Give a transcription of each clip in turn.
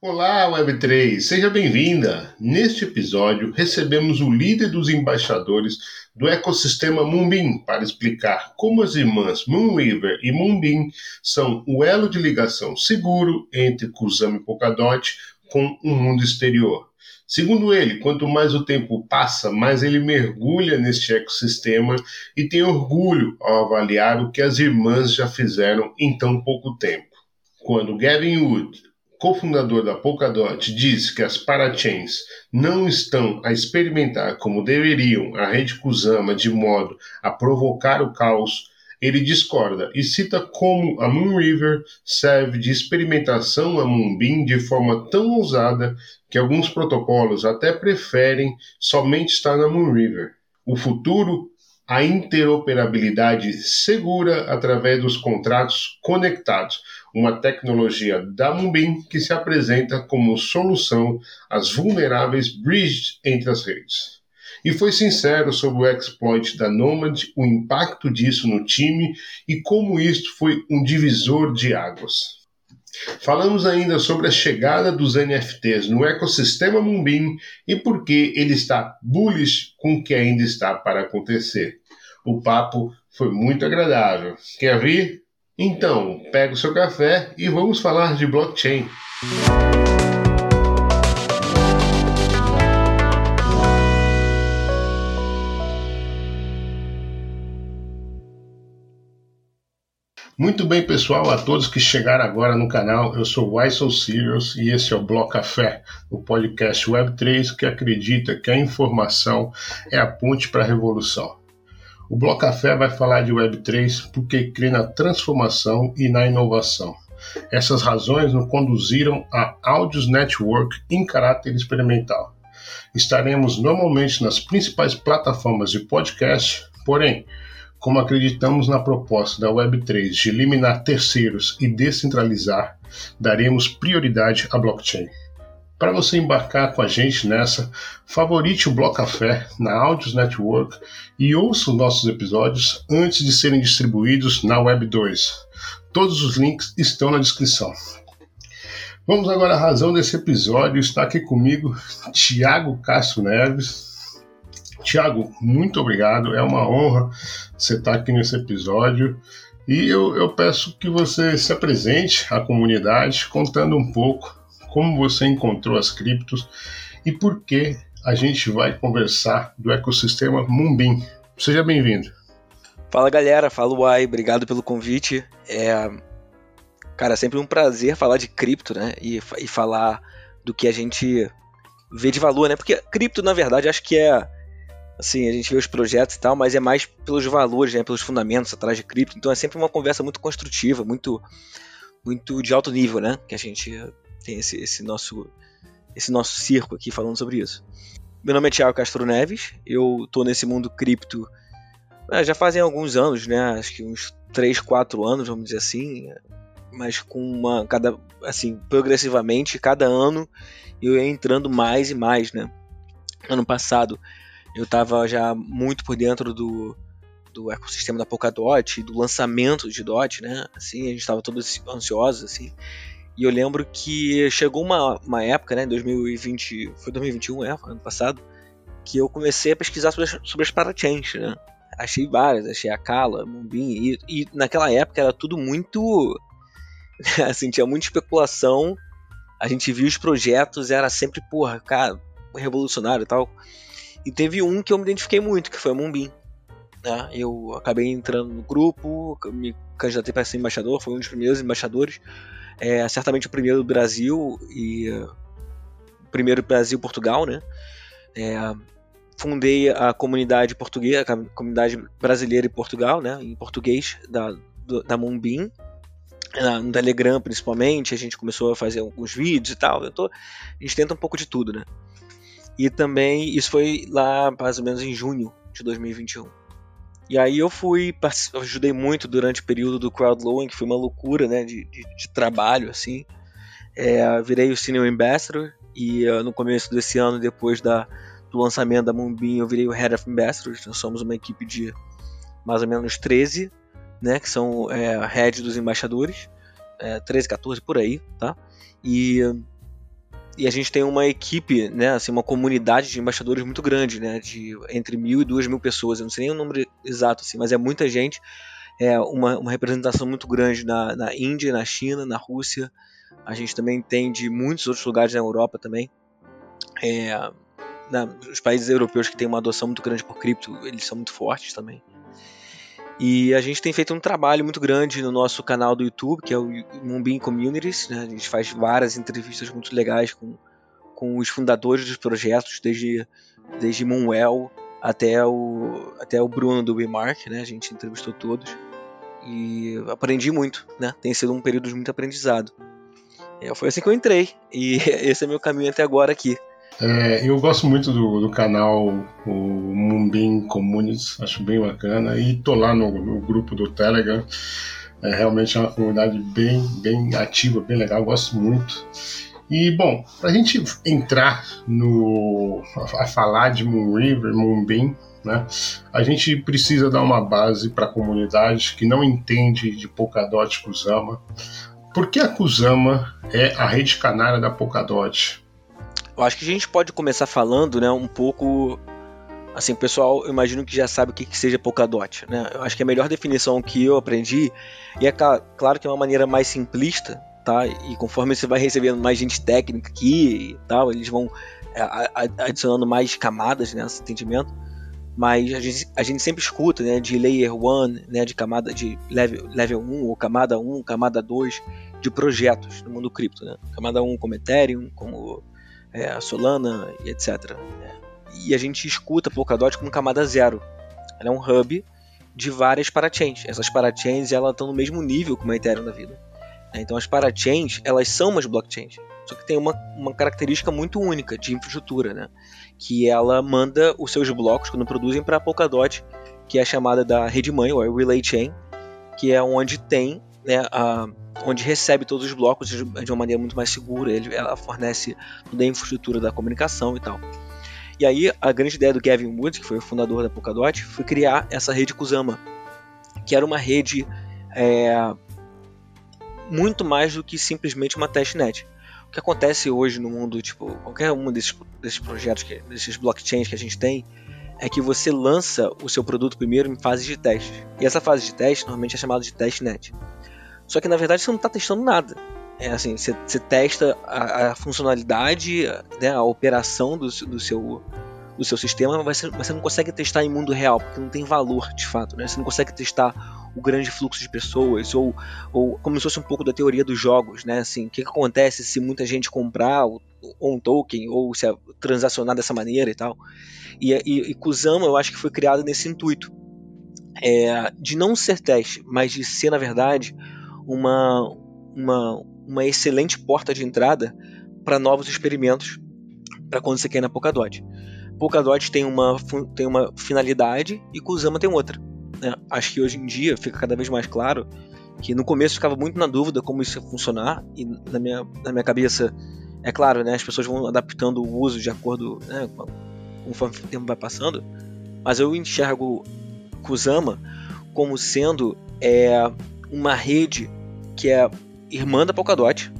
Olá, Web3, seja bem-vinda! Neste episódio, recebemos o líder dos embaixadores do ecossistema Moonbeam para explicar como as irmãs Moonweaver e Moonbeam são o elo de ligação seguro entre Kusama e Polkadot com o mundo exterior. Segundo ele, quanto mais o tempo passa, mais ele mergulha neste ecossistema e tem orgulho ao avaliar o que as irmãs já fizeram em tão pouco tempo. Quando Gavin Wood cofundador da Polkadot, diz que as parachains não estão a experimentar como deveriam a rede Kusama de modo a provocar o caos, ele discorda e cita como a Moonriver serve de experimentação a Moonbeam de forma tão ousada que alguns protocolos até preferem somente estar na Moonriver. O futuro a interoperabilidade segura através dos contratos conectados, uma tecnologia da Moonbeam que se apresenta como solução às vulneráveis bridges entre as redes. E foi sincero sobre o exploit da Nomad, o impacto disso no time e como isto foi um divisor de águas. Falamos ainda sobre a chegada dos NFTs no ecossistema Moonbeam e por que ele está bullish com o que ainda está para acontecer. O papo foi muito agradável. Quer vir? Então, pega o seu café e vamos falar de blockchain. Muito bem, pessoal, a todos que chegaram agora no canal, eu sou Why So Serious e esse é o Bloco Café, o podcast Web3 que acredita que a informação é a ponte para a revolução. O Bloco Café vai falar de Web3 porque crê na transformação e na inovação. Essas razões nos conduziram a Audios Network em caráter experimental. Estaremos normalmente nas principais plataformas de podcast, porém, como acreditamos na proposta da Web3 de eliminar terceiros e descentralizar, daremos prioridade à blockchain. Para você embarcar com a gente nessa, favorite o Bloco Café na Audios Network e ouça os nossos episódios antes de serem distribuídos na Web 2. Todos os links estão na descrição. Vamos agora à razão desse episódio. Está aqui comigo Tiago Castro Neves, Tiago, muito obrigado. É uma honra você estar aqui nesse episódio. E eu, eu peço que você se apresente à comunidade contando um pouco como você encontrou as criptos e por que a gente vai conversar do ecossistema Moonbeam. Seja bem-vindo. Fala galera, fala Uai, obrigado pelo convite. É, cara, sempre um prazer falar de cripto, né? E, e falar do que a gente vê de valor, né? Porque cripto, na verdade, acho que é assim, a gente vê os projetos e tal, mas é mais pelos valores, né, pelos fundamentos atrás de cripto. Então é sempre uma conversa muito construtiva, muito muito de alto nível, né, que a gente tem esse, esse nosso esse nosso circo aqui falando sobre isso. Meu nome é Thiago Castro Neves, eu tô nesse mundo cripto ah, já fazem alguns anos, né, acho que uns 3, 4 anos, vamos dizer assim, mas com uma cada assim, progressivamente, cada ano eu ia entrando mais e mais, né? Ano passado eu estava já muito por dentro do, do ecossistema da Polkadot, do lançamento de Dot, né? Assim, a gente estava todos ansiosos, assim. E eu lembro que chegou uma, uma época, né, em 2020, foi 2021, é, ano passado, que eu comecei a pesquisar sobre as, sobre as parachains, né? Achei várias, achei a Kala, Mumbin, e, e naquela época era tudo muito... assim, tinha muita especulação, a gente viu os projetos, era sempre, porra, cara, revolucionário e tal. E teve um que eu me identifiquei muito, que foi o Mumbim. Né? Eu acabei entrando no grupo, me candidatei para ser embaixador, foi um dos primeiros embaixadores. É, certamente o primeiro Brasil e primeiro Brasil-Portugal, né? É, fundei a comunidade portuguesa, a comunidade brasileira em Portugal, né? Em português da, da Mumbim. No Telegram, principalmente, a gente começou a fazer alguns vídeos e tal. Tô, a gente tenta um pouco de tudo, né? E também, isso foi lá mais ou menos em junho de 2021. E aí eu fui, ajudei muito durante o período do crowdloading, que foi uma loucura, né, de, de, de trabalho, assim. É, virei o Senior Ambassador e uh, no começo desse ano, depois da, do lançamento da Moonbeam, eu virei o Head of Ambassadors. Nós somos uma equipe de mais ou menos 13, né, que são é, head dos embaixadores, é, 13, 14 por aí, tá? E e a gente tem uma equipe, né, assim, uma comunidade de embaixadores muito grande, né, de entre mil e duas mil pessoas. Eu não sei nem o número exato, assim, mas é muita gente. É uma, uma representação muito grande na, na Índia, na China, na Rússia. A gente também tem de muitos outros lugares na Europa também. É, na, os países europeus que têm uma adoção muito grande por cripto, eles são muito fortes também. E a gente tem feito um trabalho muito grande no nosso canal do YouTube, que é o Mumbin Communities. Né? A gente faz várias entrevistas muito legais com, com os fundadores dos projetos, desde, desde Moonwell até o, até o Bruno do WeMark. Né? A gente entrevistou todos. E aprendi muito, né? Tem sido um período de muito aprendizado. É, foi assim que eu entrei. E esse é meu caminho até agora aqui. É, eu gosto muito do, do canal o Mumbin Communities, acho bem bacana. E tô lá no, no grupo do Telegram. É realmente é uma comunidade bem, bem ativa, bem legal, gosto muito. E bom, para a gente entrar no a falar de Moonriver, Moonbeam, né, a gente precisa dar uma base para a comunidade que não entende de Polkadot Kusama. Por que a Kusama é a rede canária da Polkadot? Eu acho que a gente pode começar falando, né, um pouco assim, pessoal, eu imagino que já sabe o que, que seja Polkadot, né? Eu acho que a melhor definição que eu aprendi, e é claro que é uma maneira mais simplista, tá? E conforme você vai recebendo mais gente técnica aqui e tal, eles vão é, adicionando mais camadas nesse entendimento. Mas a gente, a gente sempre escuta, né, de layer 1, né, de camada de level, level 1 ou camada 1, camada 2 de projetos no mundo cripto, né? Camada 1 como Ethereum, como é, Solana e etc. Né? E a gente escuta Polkadot como camada zero. Ela é um hub de várias parachains. Essas parachains elas estão no mesmo nível como a Ethereum da vida. Né? Então as parachains elas são umas blockchains, só que tem uma, uma característica muito única de infraestrutura, né? que ela manda os seus blocos quando produzem para a Polkadot, que é chamada da rede mãe, ou Relay Chain, que é onde tem né, a, onde recebe todos os blocos de uma maneira muito mais segura. Ele, ela fornece toda a infraestrutura da comunicação e tal. E aí a grande ideia do Gavin Wood, que foi o fundador da Polkadot, foi criar essa rede Kusama, que era uma rede é, muito mais do que simplesmente uma testnet. O que acontece hoje no mundo, tipo, qualquer um desses, desses projetos, que, desses blockchains que a gente tem, é que você lança o seu produto primeiro em fase de teste. E essa fase de teste normalmente é chamada de testnet. Só que na verdade você não está testando nada. É assim, você, você testa a, a funcionalidade, né, a operação do, do, seu, do seu sistema, mas você, você não consegue testar em mundo real, porque não tem valor de fato. Né? Você não consegue testar o grande fluxo de pessoas, ou, ou como se fosse um pouco da teoria dos jogos, né? Assim, o que, que acontece se muita gente comprar ou, um token, ou se transacionar dessa maneira e tal. E, e, e Kusama eu acho que foi criado nesse intuito. É, de não ser teste, mas de ser, na verdade, uma, uma, uma excelente porta de entrada para novos experimentos para quando você quer na Polkadot. Polkadot tem uma, tem uma finalidade e Kusama tem outra. Né? Acho que hoje em dia fica cada vez mais claro que no começo ficava muito na dúvida como isso ia funcionar e na minha, na minha cabeça, é claro, né, as pessoas vão adaptando o uso de acordo né, conforme o tempo vai passando, mas eu enxergo Kusama como sendo é, uma rede que é irmã da Polkadot,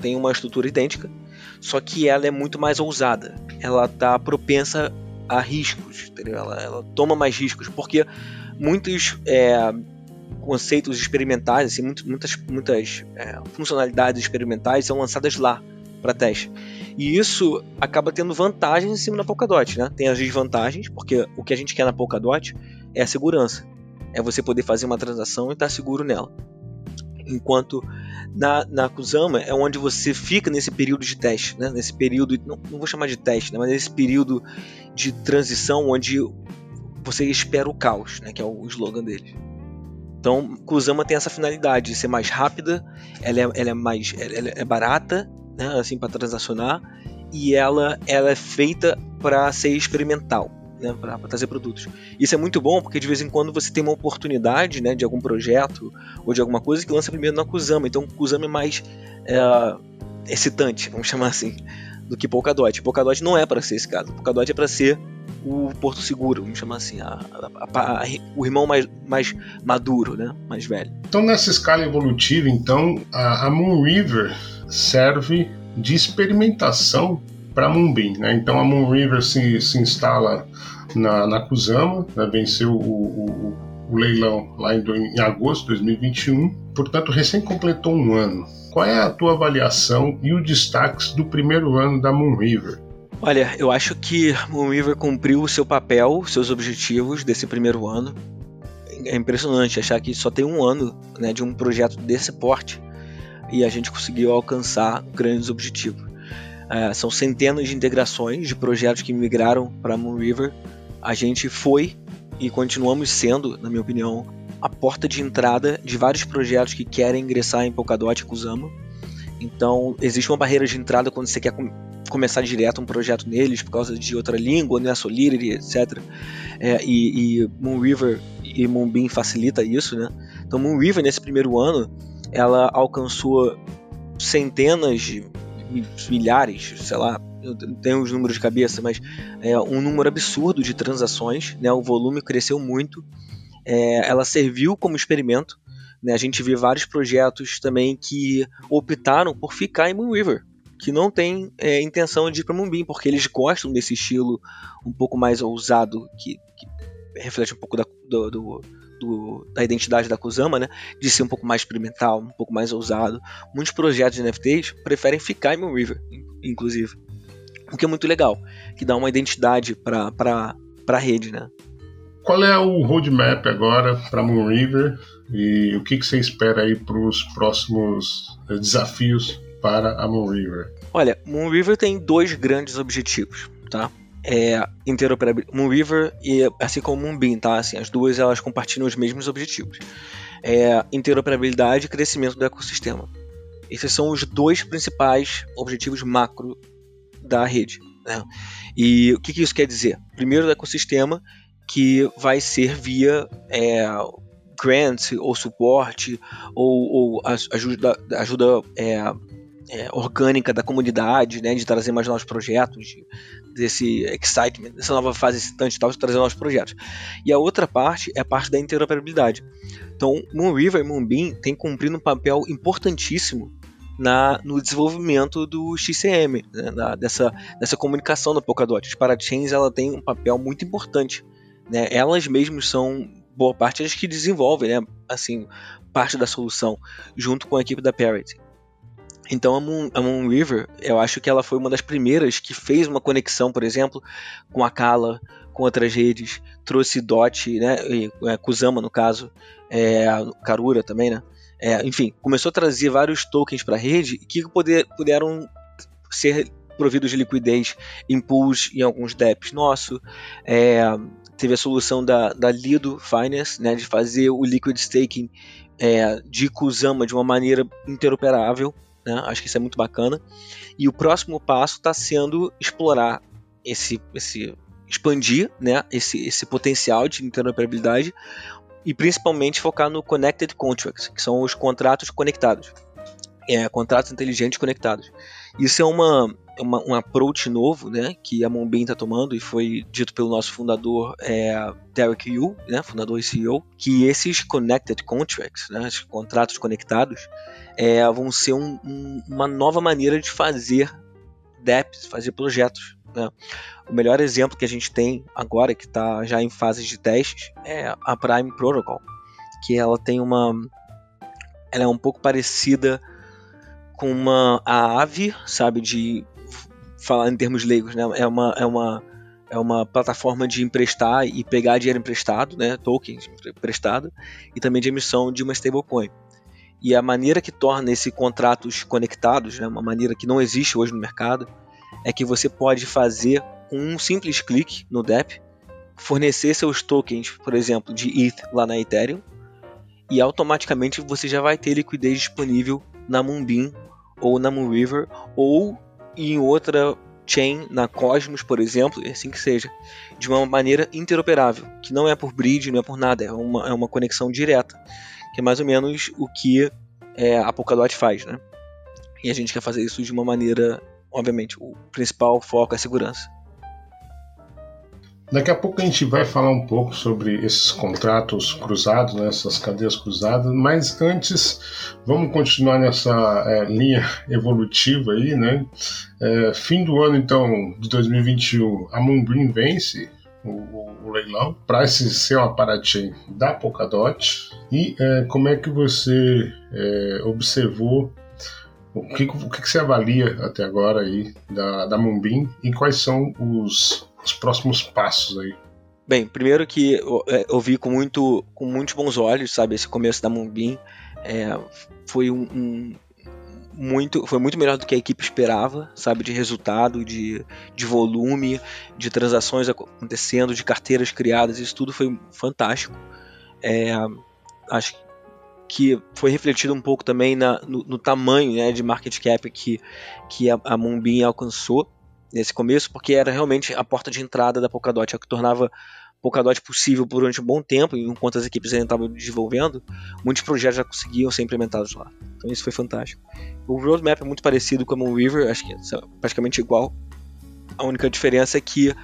tem uma estrutura idêntica, só que ela é muito mais ousada. Ela está propensa a riscos, ela, ela, toma mais riscos, porque muitos é, conceitos experimentais, assim, muitas, muitas é, funcionalidades experimentais são lançadas lá para teste. E isso acaba tendo vantagens em cima da Polkadot, né? Tem as desvantagens, porque o que a gente quer na Polkadot é a segurança. É você poder fazer uma transação e estar tá seguro nela. Enquanto na, na Kusama é onde você fica nesse período de teste, né? nesse período, não, não vou chamar de teste, né? mas nesse período de transição onde você espera o caos, né? que é o slogan dele. Então, Kusama tem essa finalidade de ser mais rápida, ela é, ela é mais ela é barata, né? assim para transacionar, e ela, ela é feita para ser experimental né, para trazer produtos. Isso é muito bom porque de vez em quando você tem uma oportunidade né, de algum projeto ou de alguma coisa que lança primeiro na Kusama. Então, Kusama é mais é, excitante, vamos chamar assim, do que Polkadot. Polkadot não é para ser esse caso. Polkadot é para ser o Porto Seguro, vamos chamar assim, a, a, a, o irmão mais, mais maduro, né, mais velho. Então, nessa escala evolutiva, então, a, Moon River serve de experimentação para Moonbeam. Né? Então a Moonriver se, se instala na, na Kusama, né? venceu o, o, o, leilão lá em, em agosto de 2021, portanto recém completou um ano. Qual é a tua avaliação e os destaques do primeiro ano da Moonriver? Olha, eu acho que Moonriver cumpriu o seu papel, seus objetivos desse primeiro ano. É impressionante achar que só tem um ano né, de um projeto desse porte e a gente conseguiu alcançar grandes objetivos. É, são centenas de integrações de projetos que migraram para Moonriver. A gente foi e continuamos sendo, na minha opinião, a porta de entrada de vários projetos que querem ingressar em Polkadot e Kusama. Então, existe uma barreira de entrada quando você quer com começar direto um projeto neles por causa de outra língua, né, Solidity, etc. É, e, e Moonriver e Moonbeam facilita isso, né? Então, Moonriver, nesse primeiro ano, ela alcançou centenas de milhares, sei lá, eu tenho os números de cabeça, mas é um número absurdo de transações, né? O volume cresceu muito é, ela serviu como experimento. Né? A gente vê vários projetos também que optaram por ficar em Moonriver, que não tem é, intenção de ir para Moonbeam, porque eles gostam desse estilo um pouco mais ousado, que, que reflete um pouco da, do, do, do, da identidade da Kusama, né? de ser um pouco mais experimental, um pouco mais ousado. Muitos projetos de NFTs preferem ficar em Moonriver, inclusive. O que é muito legal, que dá uma identidade para a rede, né? Qual é o roadmap agora para Moonriver e o que, que você espera aí para os próximos eh, desafios para a Moonriver? Olha, Moonriver tem dois grandes objetivos, tá? É interoperabilidade. Moonriver e assim como Moonbeam, tá? Assim, as duas elas compartilham os mesmos objetivos. É interoperabilidade e crescimento do ecossistema. Esses são os dois principais objetivos macro da rede. Né? E o que, que isso quer dizer? Primeiro, do ecossistema que vai ser via é, grants ou suporte ou, ou ajuda, ajuda é, é, orgânica da comunidade, né, de trazer mais novos projetos, de, desse excitement, dessa nova fase excitante tal, de trazer novos projetos. E a outra parte é a parte da interoperabilidade. Então, Moonriver e Moonbeam têm cumprido um papel importantíssimo na, no desenvolvimento do XCM, né, na, dessa, dessa comunicação da Polkadot. As parachains ela tem um papel muito importante né? Elas mesmas são boa parte as que desenvolvem, né? Assim, parte da solução junto com a equipe da Parity. Então a Moon, a Moon, River, eu acho que ela foi uma das primeiras que fez uma conexão, por exemplo, com a Kala, com outras redes, trouxe DOT, né, é, Kusama no caso, é, Karura também, né, é, enfim, começou a trazer vários tokens para a rede que poder, puderam ser providos de liquidez em pools em alguns DEPs nosso, é, teve a solução da, da Lido Finance, né, de fazer o liquid staking é, de Kusama de uma maneira interoperável. Né, acho que isso é muito bacana. E o próximo passo está sendo explorar esse, esse expandir né, esse, esse potencial de interoperabilidade e principalmente focar no Connected Contracts, que são os contratos conectados. É, contratos inteligentes conectados. Isso é uma, uma, um approach novo, né, que a Moonbeam está tomando e foi dito pelo nosso fundador é, Derek Yu, né, fundador e CEO, que esses connected contracts, né, esses contratos conectados, é, vão ser um, um, uma nova maneira de fazer dApps, fazer projetos. Né. O melhor exemplo que a gente tem agora, que está já em fase de testes, é a Prime Protocol, que ela tem uma, ela é um pouco parecida com uma a ave, sabe, de falar em termos leigos, né? É uma, é uma, é uma plataforma de emprestar e pegar dinheiro emprestado, né? Tokens emprestado, e também de emissão de uma stablecoin. E a maneira que torna esses contratos conectados, né? uma maneira que não existe hoje no mercado, é que você pode fazer com um simples clique no DEP, fornecer seus tokens, por exemplo, de ETH lá na Ethereum, e automaticamente você já vai ter liquidez disponível na Moonbeam ou na Moonriver ou em outra chain, na Cosmos, por exemplo, assim que seja, de uma maneira interoperável, que não é por bridge, não é por nada, é uma, é uma conexão direta, que é mais ou menos o que é, a Polkadot faz, né? E a gente quer fazer isso de uma maneira, obviamente, o principal foco é segurança. Daqui a pouco a gente vai falar um pouco sobre esses contratos cruzados, né, essas cadeias cruzadas, mas antes vamos continuar nessa é, linha evolutiva aí, né? É, fim do ano então de 2021, a Moonbeam vence o, o, o leilão para esse ser uma parachain da Polkadot e é, como é que você é, observou o que, o que você avalia até agora aí da, da Moonbeam e quais são os os próximos passos aí? Bem, primeiro que eu, é, eu, vi com, muito, com muitos bons olhos, sabe, esse começo da Moonbeam. É, foi um, um, muito, foi muito melhor do que a equipe esperava, sabe, de resultado, de, de volume, de transações acontecendo, de carteiras criadas, isso tudo foi fantástico. É, acho que foi refletido um pouco também na, no, no, tamanho né, de market cap que, que a, a Moonbeam alcançou nesse começo, porque era realmente a porta de entrada da Polkadot, é o que tornava Polkadot possível durante um bom tempo, enquanto as equipes ainda estavam desenvolvendo, muitos projetos já conseguiam ser implementados lá. Então isso foi fantástico. O roadmap é muito parecido com a Moonriver, acho que é praticamente igual. A única diferença é que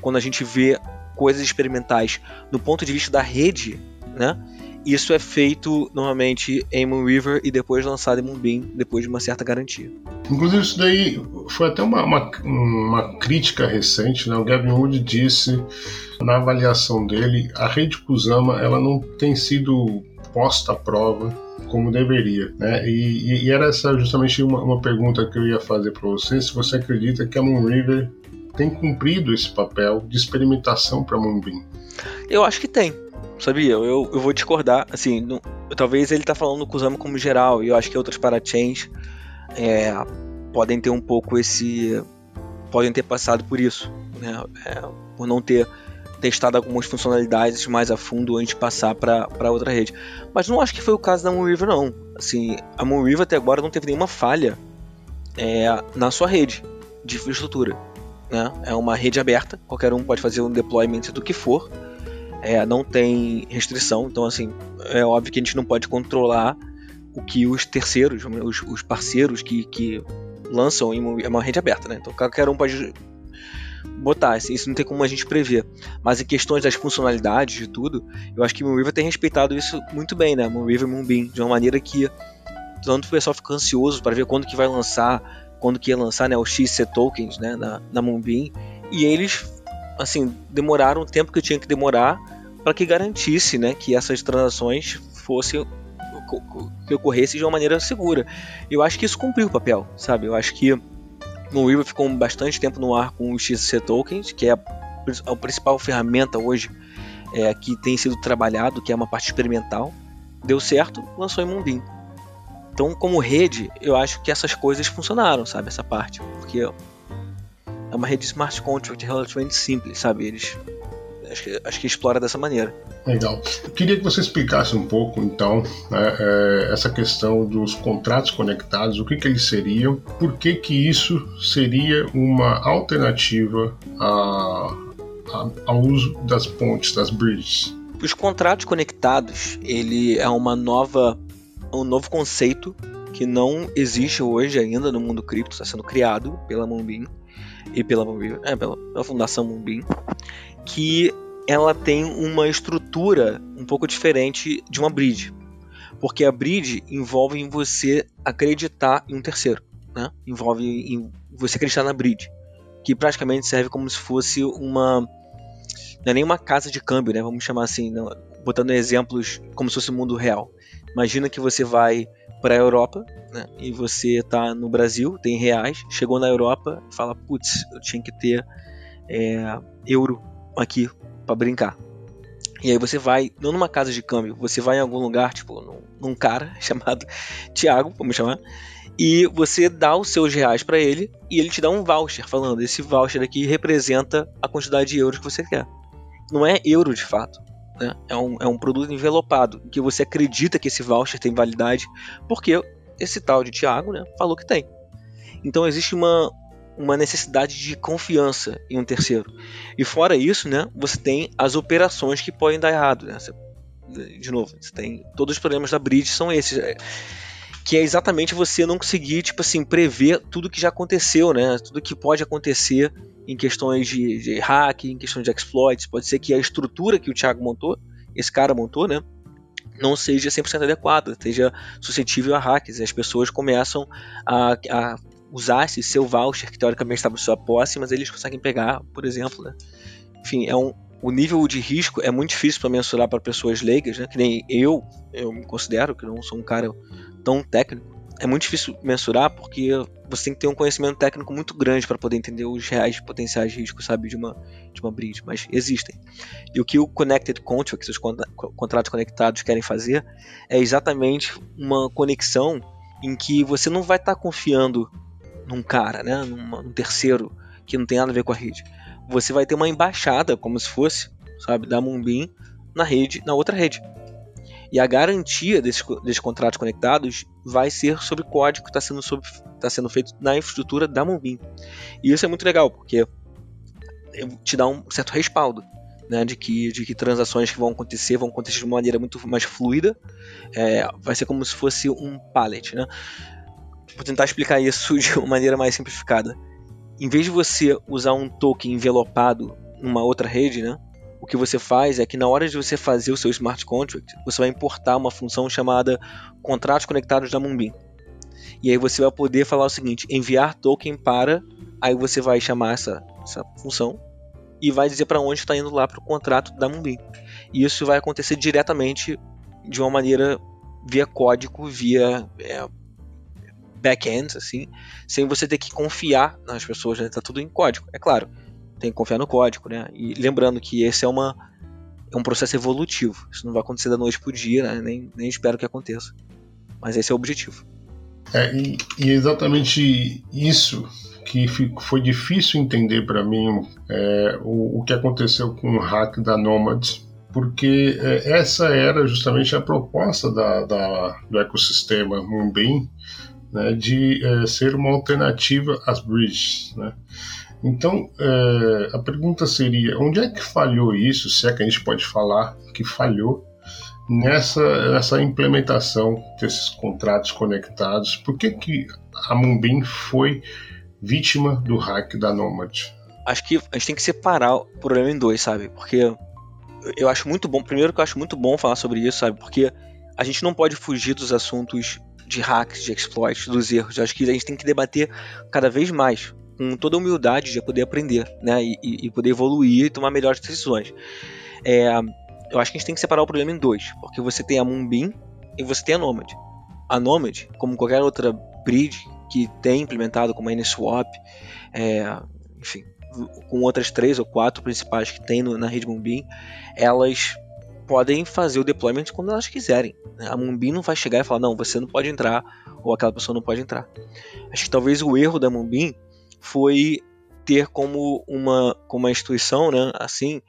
quando a gente vê coisas experimentais no ponto de vista da rede, né? Isso é feito normalmente em Moonriver e depois lançado em Moonbeam, depois de uma certa garantia. Inclusive, isso daí foi até uma, uma, uma crítica recente. Né? O Gavin Wood disse na avaliação dele: a rede Kusama ela não tem sido posta à prova como deveria. Né? E, e, era essa justamente uma, uma pergunta que eu ia fazer para você: se você acredita que a Moonriver tem cumprido esse papel de experimentação para Moonbeam? Eu acho que tem sabia? Eu, eu vou discordar. Assim, no, talvez ele tá falando do Kusama como geral, e eu acho que outras parachains é, podem ter um pouco esse. podem ter passado por isso, né? É, por não ter testado algumas funcionalidades mais a fundo antes de passar para outra rede. Mas não acho que foi o caso da Moonriver, não. Assim, a Moonriver até agora não teve nenhuma falha é, na sua rede de infraestrutura. Né? É uma rede aberta, qualquer um pode fazer um deployment do que for é, não tem restrição, então assim, é óbvio que a gente não pode controlar o que os terceiros, os, os parceiros que, que lançam em uma, é rede aberta, né? Então qualquer um pode botar, assim, isso não tem como a gente prever. Mas em questões das funcionalidades de tudo, eu acho que Moonriver tem respeitado isso muito bem, né? Moonriver e Moonbeam, de uma maneira que tanto o pessoal fica ansioso para ver quando que vai lançar, quando que ia lançar né, os XC tokens né, na, na Moonbeam, e eles assim, demoraram o tempo que tinha que demorar para que garantisse, né, que essas transações fossem que ocorresse de uma maneira segura. Eu acho que isso cumpriu o papel, sabe? Eu acho que o Weaver ficou bastante tempo no ar com os XC tokens, que é a, principal ferramenta hoje é, que tem sido trabalhado, que é uma parte experimental. Deu certo, lançou em Moonbeam. Então, como rede, eu acho que essas coisas funcionaram, sabe? Essa parte, porque é uma rede smart contract relativamente simples, sabe? Eles acho que, acho que explora dessa maneira. Legal. Eu queria que você explicasse um pouco, então, né, é, essa questão dos contratos conectados, o que, que eles seriam, por que, que isso seria uma alternativa a, a, ao uso das pontes, das bridges. Os contratos conectados, ele é uma nova, um novo conceito que não existe hoje ainda no mundo cripto, está sendo criado pela Moonbeam e pela, é, pela, pela Fundação Moonbeam, que ela tem uma estrutura um pouco diferente de uma bridge. Porque a bridge envolve em você acreditar em um terceiro. Né? Envolve em você acreditar na bridge. Que praticamente serve como se fosse uma. Não é nem uma casa de câmbio, né? Vamos chamar assim, não, botando exemplos como se fosse o mundo real. Imagina que você vai para a Europa né, e você está no Brasil, tem reais, chegou na Europa fala: putz, eu tinha que ter é, euro aqui para brincar. E aí você vai, não numa casa de câmbio, você vai em algum lugar, tipo, num, num cara chamado Tiago, vamos chamar, e você dá os seus reais para ele e ele te dá um voucher, falando: esse voucher aqui representa a quantidade de euros que você quer. Não é euro de fato, né? É, um, é um produto envelopado, que você acredita que esse voucher tem validade, porque esse tal de Thiago né, falou que tem. Então existe uma, uma necessidade de confiança em um terceiro. E fora isso, né, você tem as operações que podem dar errado. Né? Você, de novo, você tem todos os problemas da bridge são esses. É, que é exatamente você não conseguir, tipo assim, prever tudo que já aconteceu, né? Tudo que pode acontecer em questões de, de hack, em questões de exploits. Pode ser que a estrutura que o Thiago montou, esse cara montou, né? não seja 100% adequada, esteja suscetível a hacks. E as pessoas começam a, a usar esse seu voucher, que teoricamente estava em sua posse, mas eles conseguem pegar, por exemplo. Né? Enfim, é um, o nível de risco é muito difícil para mensurar para pessoas leigas, né? que nem eu, eu me considero que não sou um cara tão técnico é muito difícil mensurar porque você tem que ter um conhecimento técnico muito grande para poder entender os reais potenciais riscos, sabe, de uma, de uma bridge, mas existem. E o que o Connected Contracts, os contratos conectados querem fazer, é exatamente uma conexão em que você não vai estar tá confiando num cara, né, numa, num terceiro que não tem nada a ver com a rede. Você vai ter uma embaixada, como se fosse, sabe, da Moonbeam na rede, na outra rede. E a garantia desses, desses contratos conectados vai ser sobre código que está sendo, tá sendo feito na infraestrutura da Moonbeam. E isso é muito legal, porque te dá um certo respaldo. Né, de, que, de que transações que vão acontecer vão acontecer de uma maneira muito mais fluida. É, vai ser como se fosse um pallet. Né? Vou tentar explicar isso de uma maneira mais simplificada. Em vez de você usar um token envelopado numa outra rede, né, o que você faz é que na hora de você fazer o seu smart contract, você vai importar uma função chamada contratos conectados da Moonbeam. E aí você vai poder falar o seguinte: enviar token para. Aí você vai chamar essa, essa função e vai dizer para onde está indo lá para o contrato da Moonbeam. E isso vai acontecer diretamente de uma maneira via código, via é, back-end, assim, sem você ter que confiar nas pessoas, né? Tá tudo em código. É claro, tem que confiar no código, né? E lembrando que esse é, uma, é um processo evolutivo. Isso não vai acontecer da noite pro dia, né? nem, nem espero que aconteça. Mas esse é o objetivo. É, e, e exatamente isso que foi difícil entender para mim é, o, o, que aconteceu com o hack da Nomad, porque é, essa era justamente a proposta da, da do ecossistema Moonbeam, né, de é, ser uma alternativa às bridges. Né? Então, é, a pergunta seria: onde é que falhou isso, se é que a gente pode falar que falhou nessa, nessa implementação desses contratos conectados? Por que, que a Moonbeam foi vítima do hack da Nomad? Acho que a gente tem que separar o problema em dois, sabe? Porque eu acho muito bom, primeiro que eu acho muito bom falar sobre isso, sabe? Porque a gente não pode fugir dos assuntos de hacks, de exploits, dos erros. Eu acho que a gente tem que debater cada vez mais com toda a humildade de poder aprender, né? E, e poder evoluir e tomar melhores decisões. É, eu acho que a gente tem que separar o problema em dois, porque você tem a Moonbeam e você tem a Nomad. A Nomad, como qualquer outra bridge que tem implementado como a NSWAP, é, enfim, com outras três ou quatro principais que tem no, na rede Moonbeam, elas podem fazer o deployment quando elas quiserem. A Moonbeam não vai chegar e falar, não, você não pode entrar, ou aquela pessoa não pode entrar. Acho que talvez o erro da Moonbeam foi ter como uma, como uma instituição, né, assim,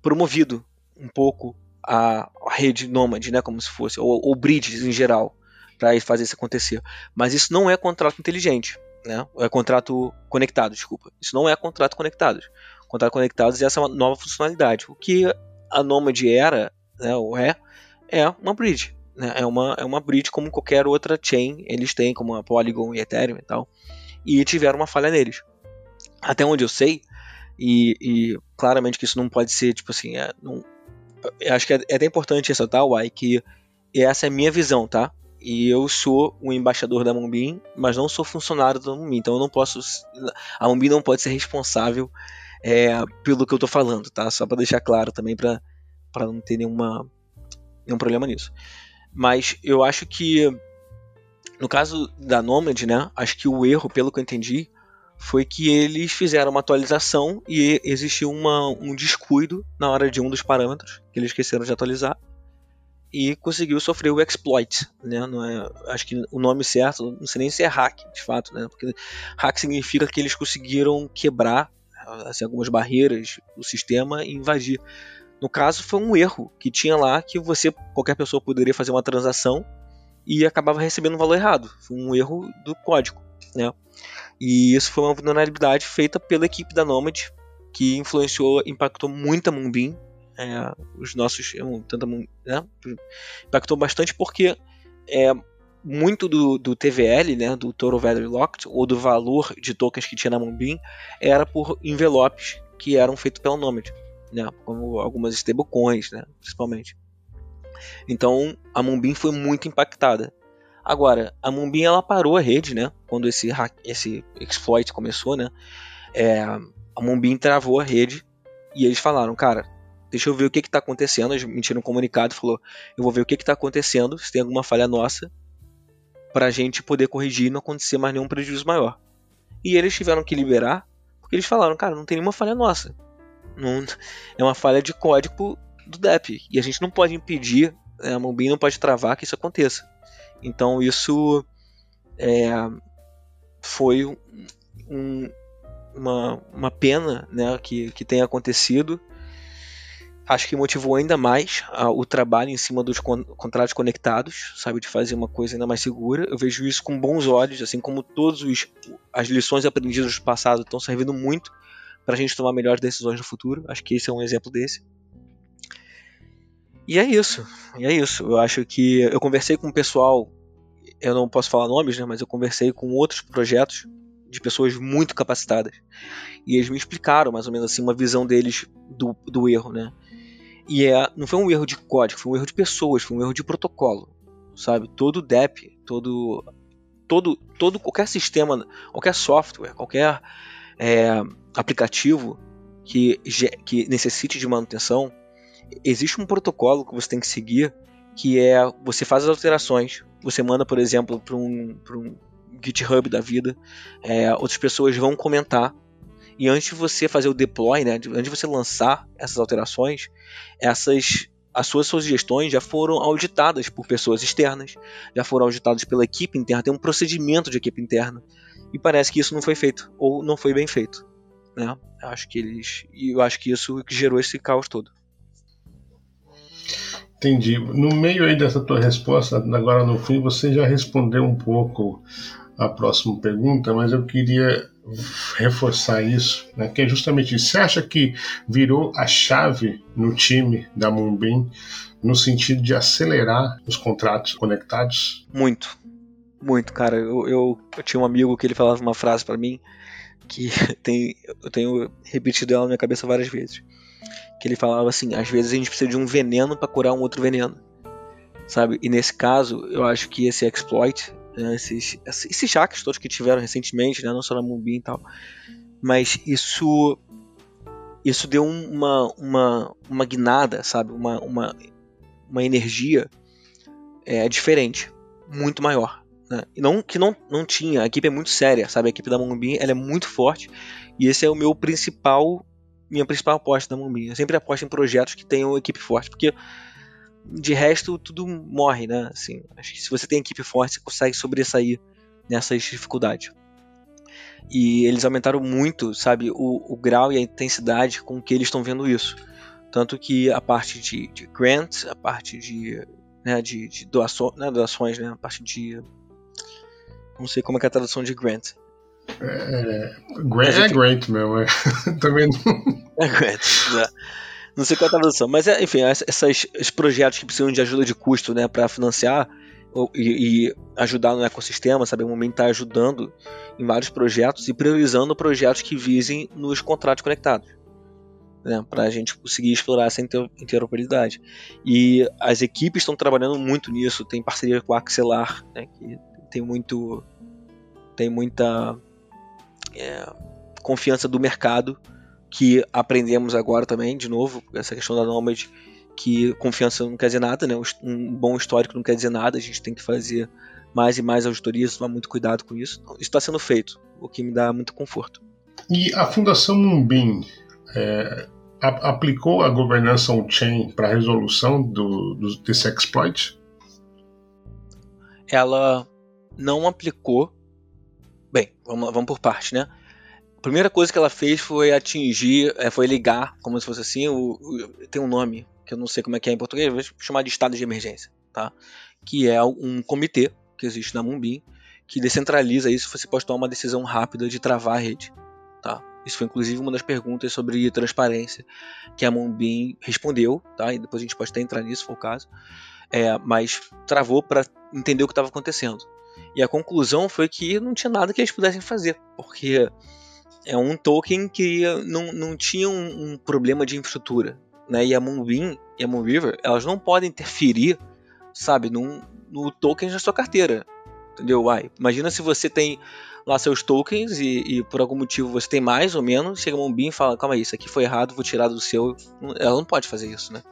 promovido um pouco a, a rede Nomad, né, como se fosse, ou, ou bridges em geral, para fazer isso acontecer. Mas isso não é contrato inteligente, né? É contrato conectado, desculpa. Isso não é contrato conectado. Contrato conectados é essa nova funcionalidade. O que a Nomad era, né, ou é, é uma bridge. Né? É, uma, é uma bridge como qualquer outra chain eles têm, como a Polygon e Ethereum e tal e tiveram uma falha neles. Até onde eu sei, e, e claramente que isso não pode ser, tipo assim, é, não, acho que é, é até importante ressaltar, Uai, que essa é a minha visão, tá? E eu sou o embaixador da Moonbeam, mas não sou funcionário da Moonbeam, então eu não posso. A Moonbeam não pode ser responsável é, pelo que eu tô falando, tá? Só para deixar claro também, para não ter nenhuma, nenhum problema nisso. Mas eu acho que no caso da Nomad, né, acho que o erro, pelo que eu entendi, foi que eles fizeram uma atualização e existiu uma, um descuido na hora de um dos parâmetros que eles esqueceram de atualizar e conseguiu sofrer o exploit, né? Não é, acho que o nome certo, não sei nem se é hack, de fato, né? Porque hack significa que eles conseguiram quebrar assim, algumas barreiras do sistema e invadir. No caso, foi um erro que tinha lá que você, qualquer pessoa poderia fazer uma transação e acabava recebendo um valor errado. Um erro do código, né? E isso foi uma vulnerabilidade feita pela equipe da Nomad, que influenciou, impactou muito a Moonbeam, é, os nossos, tanto né? impactou bastante porque é, muito do, do TVL, né, do Total Value Locked, ou do valor de tokens que tinha na Moonbeam, era por envelopes que eram feitos pela Nomad, né, como algumas stablecoins, né, principalmente. Então a Moonbeam foi muito impactada. Agora, a Moonbeam ela parou a rede, né, quando esse, esse exploit começou, né, é, a Moonbeam travou a rede e eles falaram, cara, deixa eu ver o que está acontecendo. Eles mentiram um comunicado, falou, eu vou ver o que está acontecendo, se tem alguma falha nossa, para a gente poder corrigir e não acontecer mais nenhum prejuízo maior. E eles tiveram que liberar, porque eles falaram, cara, não tem nenhuma falha nossa. Não, é uma falha de código do DEP. E a gente não pode impedir, né, a Moonbeam não pode travar que isso aconteça. Então isso é, foi um, uma, uma pena né, que, que tenha acontecido acho que motivou ainda mais o trabalho em cima dos con contratos conectados, sabe, de fazer uma coisa ainda mais segura. Eu vejo isso com bons olhos, assim como todas as lições aprendidas do passado estão servindo muito para a gente tomar melhores decisões no futuro. Acho que esse é um exemplo desse. E é isso, e é isso. Eu acho que eu conversei com o pessoal, eu não posso falar nomes, né, mas eu conversei com outros projetos de pessoas muito capacitadas. E eles me explicaram mais ou menos assim uma visão deles do, do erro, né? E é, não foi um erro de código, foi um erro de pessoas, foi um erro de protocolo, sabe? Todo DEP, todo, todo, todo qualquer sistema, qualquer software, qualquer é, aplicativo que, que necessite de manutenção, existe um protocolo que você tem que seguir, que é você faz as alterações, você manda, por exemplo, para um, um GitHub da vida, é, outras pessoas vão comentar e antes de você fazer o deploy, né, antes de você lançar essas alterações, essas as suas sugestões já foram auditadas por pessoas externas, já foram auditadas pela equipe interna, tem um procedimento de equipe interna. E parece que isso não foi feito ou não foi bem feito, né? Acho que eles, e eu acho que isso gerou esse caos todo. Entendi. No meio aí dessa tua resposta, agora no fim, você já respondeu um pouco a próxima pergunta, mas eu queria reforçar isso, né, que é justamente isso. Você acha que virou a chave no time da Moonbeam no sentido de acelerar os contratos conectados? Muito, muito, cara. Eu, eu, eu tinha um amigo que ele falava uma frase para mim que tem, eu tenho repetido ela na minha cabeça várias vezes. Que ele falava assim: às vezes a gente precisa de um veneno para curar um outro veneno, sabe? E nesse caso, eu acho que esse exploit né, esses, esses hacks todos que tiveram recentemente, né, não só na Moonbeam e tal, mas isso isso deu uma, uma, uma guinada, sabe, uma, uma, uma energia é, diferente, muito maior. Né? E não que não, não tinha, a equipe é muito séria, sabe, a equipe da Moonbeam ela é muito forte e esse é o meu principal minha principal aposta da Moonbeam. Eu sempre aposto em projetos que tenham equipe forte, porque de resto tudo morre, né? Assim, acho que se você tem equipe forte, você consegue sobressair nessas dificuldades. E eles aumentaram muito, sabe, o, o grau e a intensidade com que eles estão vendo isso. Tanto que a parte de, de grants, a parte de, né, de, de doaço, né, doações, né, a parte de. Não sei como é, é a tradução de grant. É, grant é grant mesmo, é. também não. É grant, né? Não sei qual é a tradução, mas é, enfim, essas, esses projetos que precisam de ajuda de custo, né, para financiar e, e, ajudar no ecossistema, sabe? O momento está ajudando em vários projetos e priorizando projetos que visem nos contratos conectados. Né, para a gente conseguir explorar essa interoperabilidade. E as equipes estão trabalhando muito nisso, tem parceria com a Axelar, né, que tem muito tem muita é, confiança do mercado que aprendemos agora também, de novo, essa questão da Nomad, que confiança não quer dizer nada, né? Um bom histórico não quer dizer nada, a gente tem que fazer mais e mais auditorias, tomar muito cuidado com isso. Então, isso está sendo feito, o que me dá muito conforto. E a Fundação Mumbim é, aplicou a governança on-chain para a resolução do, do, desse exploit? Ela não aplicou. Bem, vamos, vamos por parte, né? primeira coisa que ela fez foi atingir, é, foi ligar, como se fosse assim, o, o, tem um nome que eu não sei como é que é em português, vou chamar de estado de emergência, tá? Que é um comitê que existe na Mumbim que descentraliza isso, você pode tomar uma decisão rápida de travar a rede, tá? Isso foi inclusive uma das perguntas sobre transparência que a Mumbim respondeu, tá? E depois a gente pode até entrar nisso, se for o caso. é, mas travou para entender o que estava acontecendo. E a conclusão foi que não tinha nada que eles pudessem fazer, porque é um token que não, não tinha um, um problema de infraestrutura. Né? E a Moonbeam e a Moonriver, elas não podem interferir, sabe, num, no token da sua carteira. Entendeu? Uai, imagina se você tem lá seus tokens e, e, por algum motivo você tem mais ou menos, chega a Moonbeam e fala, calma aí, isso aqui foi errado, vou tirar do seu. Ela não pode fazer isso, né?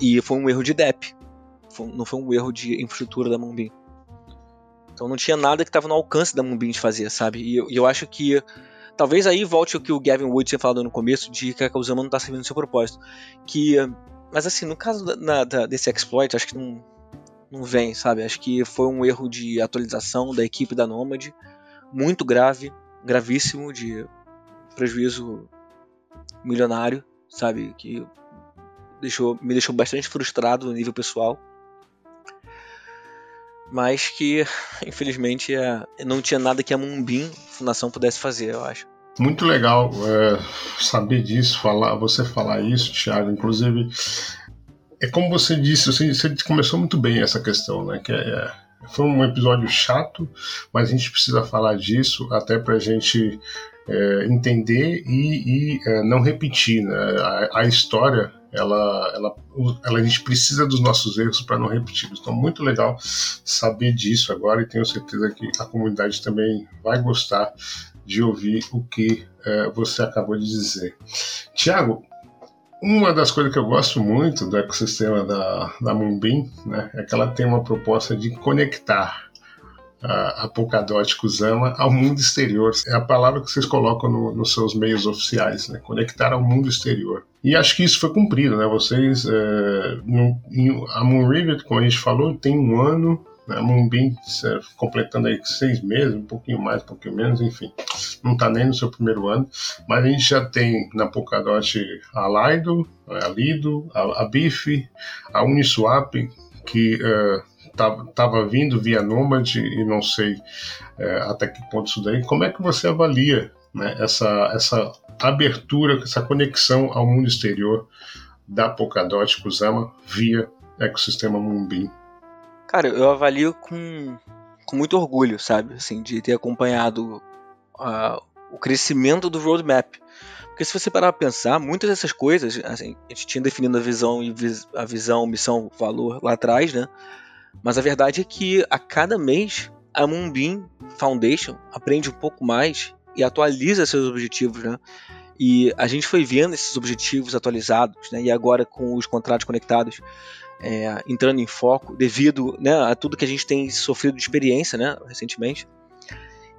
E foi um erro de DEP. Foi, não foi um erro de infraestrutura da Moonbeam. Então não tinha nada que estava no alcance da Moonbeam de fazer, sabe? E eu, eu, acho que talvez aí volte o que o Gavin Wood tinha falado no começo de que a Kausama não está servindo o seu propósito. Que, mas assim, no caso da, na, desse exploit, acho que não, não vem, sabe? Acho que foi um erro de atualização da equipe da Nomad, muito grave, gravíssimo, de prejuízo milionário, sabe? Que deixou, me deixou bastante frustrado no nível pessoal mas que infelizmente é, não tinha nada que a Mumbim Fundação pudesse fazer, eu acho. Muito legal é, saber disso, falar, você falar isso, Thiago. Inclusive, é como você disse, você, você começou muito bem essa questão, né? Que é, é foi um episódio chato, mas a gente precisa falar disso até para a gente é, entender e, e é, não repetir. Né? A, a, história ela, ela, ela, a gente precisa dos nossos erros para não repeti-los. Então, muito legal saber disso agora e tenho certeza que a comunidade também vai gostar de ouvir o que é, você acabou de dizer. Tiago, uma das coisas que eu gosto muito do ecossistema da, da Moonbeam né, é que ela tem uma proposta de conectar a, Polkadot Kusama ao mundo exterior. É a palavra que vocês colocam no, nos seus meios oficiais, né? conectar ao mundo exterior. E acho que isso foi cumprido, né? Vocês, é, no, a Moonrivet, como a gente falou, tem um ano, né? a Moonbeam é, completando aí seis meses, um pouquinho mais, um pouquinho menos, enfim. Não está nem no seu primeiro ano, mas a gente já tem na Polkadot a Lido, a Lido, a, a BIF, a Uniswap, que... Uh, estava vindo via Nomad e não sei é, até que ponto isso daí. Como é que você avalia né, essa, essa abertura, essa conexão ao mundo exterior da Polkadot Kusama via ecossistema Moonbeam? Cara, eu avalio com, com muito orgulho, sabe? Assim, de ter acompanhado uh, o crescimento do roadmap. Porque se você parar para pensar, muitas dessas coisas, assim, a gente tinha definido a visão a visão, missão, valor lá atrás, né? Mas a verdade é que a cada mês a Moonbeam Foundation aprende um pouco mais e atualiza seus objetivos, né? E a gente foi vendo esses objetivos atualizados, né? E agora com os contratos conectados é, entrando em foco devido né, a tudo que a gente tem sofrido de experiência, né? Recentemente.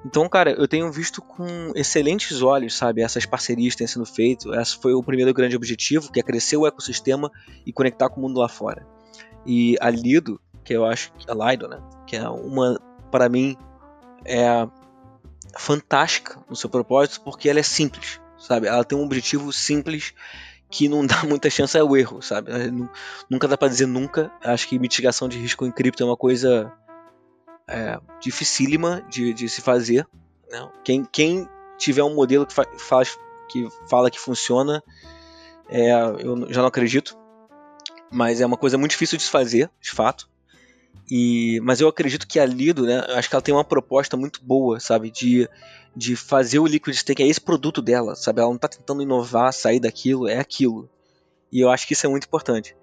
Então, cara, eu tenho visto com excelentes olhos, sabe, essas parcerias que têm sendo feitas. Esse foi o primeiro grande objetivo, que é crescer o ecossistema e conectar com o mundo lá fora. E a Lido, que eu acho que a Lido, né? Que é uma, para mim, é fantástica no seu propósito porque ela é simples, sabe? Ela tem um objetivo simples que não dá muita chance ao erro, sabe? Nunca dá para dizer nunca. Acho que mitigação de risco em cripto é uma coisa é, dificílima de, de se fazer. Né? Quem, quem tiver um modelo que, fa faz, que fala que funciona, é, eu já não acredito. Mas é uma coisa muito difícil de se fazer, de fato. E, mas eu acredito que a Lido, né, acho que ela tem uma proposta muito boa, sabe, de, de fazer o Liquid Stake, é esse produto dela, sabe, ela não está tentando inovar, sair daquilo, é aquilo. E eu acho que isso é muito importante.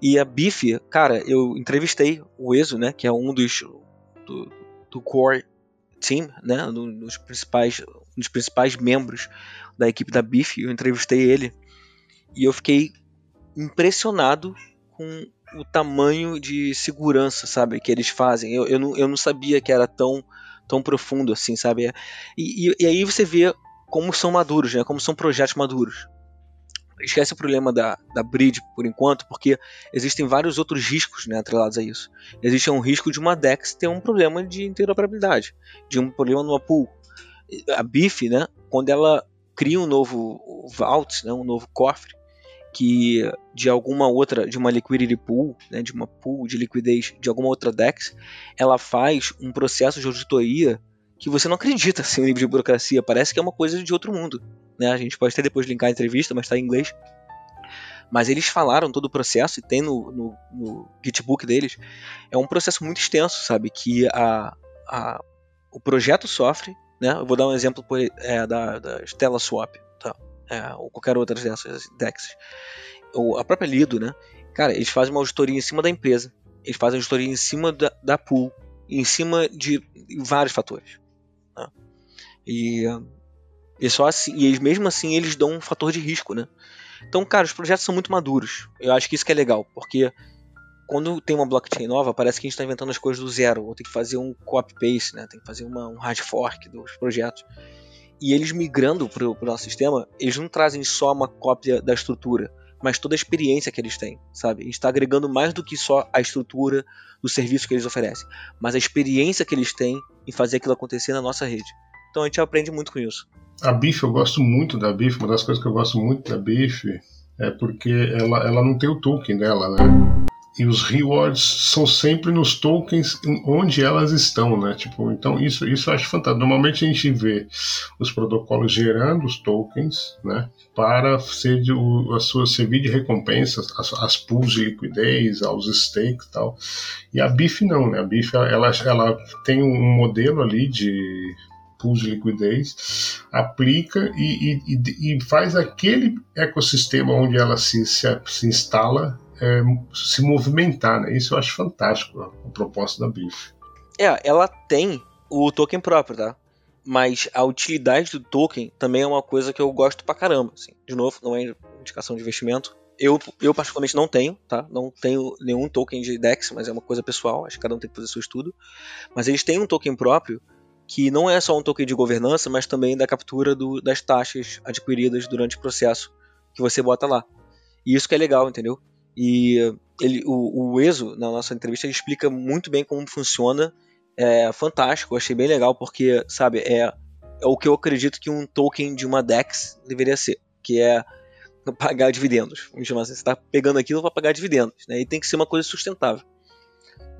E a Biff, cara, eu entrevistei o Ezo, né, que é um dos do, do core team, né, um dos principais, um dos principais membros da equipe da Biff, eu entrevistei ele e eu fiquei impressionado com o tamanho de segurança, sabe, que eles fazem. Eu, eu, não, eu não sabia que era tão, tão profundo assim, sabe? E, e, e aí você vê como são maduros, né? Como são projetos maduros. Esquece o problema da, da bridge por enquanto, porque existem vários outros riscos né, atrelados a isso. Existe um risco de uma DEX ter um problema de interoperabilidade, de um problema numa pool. A BIF, né, quando ela cria um novo vault, né, um novo cofre, que de alguma outra, de uma liquidity pool, né, de uma pool de liquidez de alguma outra DEX, ela faz um processo de auditoria que você não acredita assim, o nível de burocracia, parece que é uma coisa de outro mundo. Né? A gente pode até depois linkar a entrevista, mas está em inglês. Mas eles falaram todo o processo, e tem no, no, no Gitbook deles, é um processo muito extenso, sabe? Que a, a, o projeto sofre, né? Eu vou dar um exemplo por, é, da, da Stella Swap, tá? É, ou qualquer outra dessas DEXs. Ou a própria Lido, né? Cara, eles fazem uma auditoria em cima da empresa, eles fazem auditoria em cima da, da pool, em cima de vários fatores. Né? E, e só assim, e eles, mesmo assim eles dão um fator de risco, né? Então, cara, os projetos são muito maduros. Eu acho que isso que é legal, porque quando tem uma blockchain nova, parece que a gente está inventando as coisas do zero, ou tem que fazer um copy-paste, né? tem que fazer uma, um hard fork dos projetos. E eles migrando para o nosso sistema, eles não trazem só uma cópia da estrutura, mas toda a experiência que eles têm, sabe? A gente está agregando mais do que só a estrutura do serviço que eles oferecem, mas a experiência que eles têm em fazer aquilo acontecer na nossa rede. Então a gente aprende muito com isso. A BIF, eu gosto muito da BIF, uma das coisas que eu gosto muito da BIF é porque ela, ela não tem o token dela, né? E os rewards são sempre nos tokens onde elas estão, né? Tipo, então isso, isso eu acho fantástico. Normalmente a gente vê os protocolos gerando os tokens, né? Para ser de, o, a sua servir de recompensas, as, as pools de liquidez, aos stakes e tal. E a BIF não, né? A BIF ela, ela tem um modelo ali de pools de liquidez, aplica e, e, e, faz aquele ecossistema onde ela se, se, se instala é, se movimentar. Né? Isso eu acho fantástico, a proposta da BIF. É, ela tem o token próprio, tá? Mas a utilidade do token também é uma coisa que eu gosto pra caramba. Assim. De novo, não é indicação de investimento. Eu, eu particularmente não tenho, tá? Não tenho nenhum token de DEX, mas é uma coisa pessoal. Acho que cada um tem que fazer seu estudo. Mas eles têm um token próprio que não é só um token de governança, mas também da captura do, das taxas adquiridas durante o processo que você bota lá. E isso que é legal, entendeu? E ele, o, o Ezo, na nossa entrevista, ele explica muito bem como funciona. É fantástico, eu achei bem legal, porque, sabe, é, é o que eu acredito que um token de uma DEX deveria ser, que é pagar dividendos. Vamos chamar assim, você está pegando aquilo para pagar dividendos, né? E tem que ser uma coisa sustentável.